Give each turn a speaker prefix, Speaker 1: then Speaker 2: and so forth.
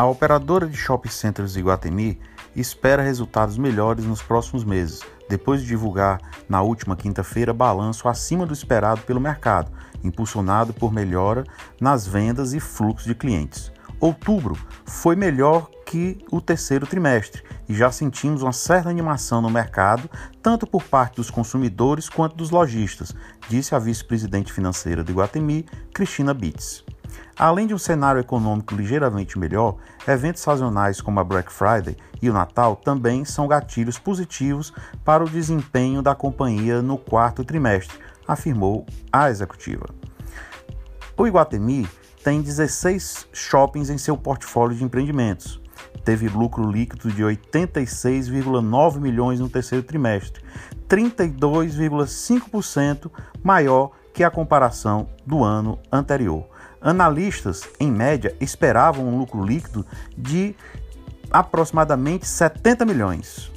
Speaker 1: A operadora de shopping centers Iguatemi espera resultados melhores nos próximos meses, depois de divulgar na última quinta-feira balanço acima do esperado pelo mercado, impulsionado por melhora nas vendas e fluxo de clientes. Outubro foi melhor que o terceiro trimestre e já sentimos uma certa animação no mercado, tanto por parte dos consumidores quanto dos lojistas, disse a vice-presidente financeira do Iguatemi, Cristina Bitts. Além de um cenário econômico ligeiramente melhor, eventos sazonais como a Black Friday e o Natal também são gatilhos positivos para o desempenho da companhia no quarto trimestre, afirmou a executiva. O Iguatemi tem 16 shoppings em seu portfólio de empreendimentos. Teve lucro líquido de 86,9 milhões no terceiro trimestre, 32,5% maior que a comparação do ano anterior. Analistas, em média, esperavam um lucro líquido de aproximadamente 70 milhões.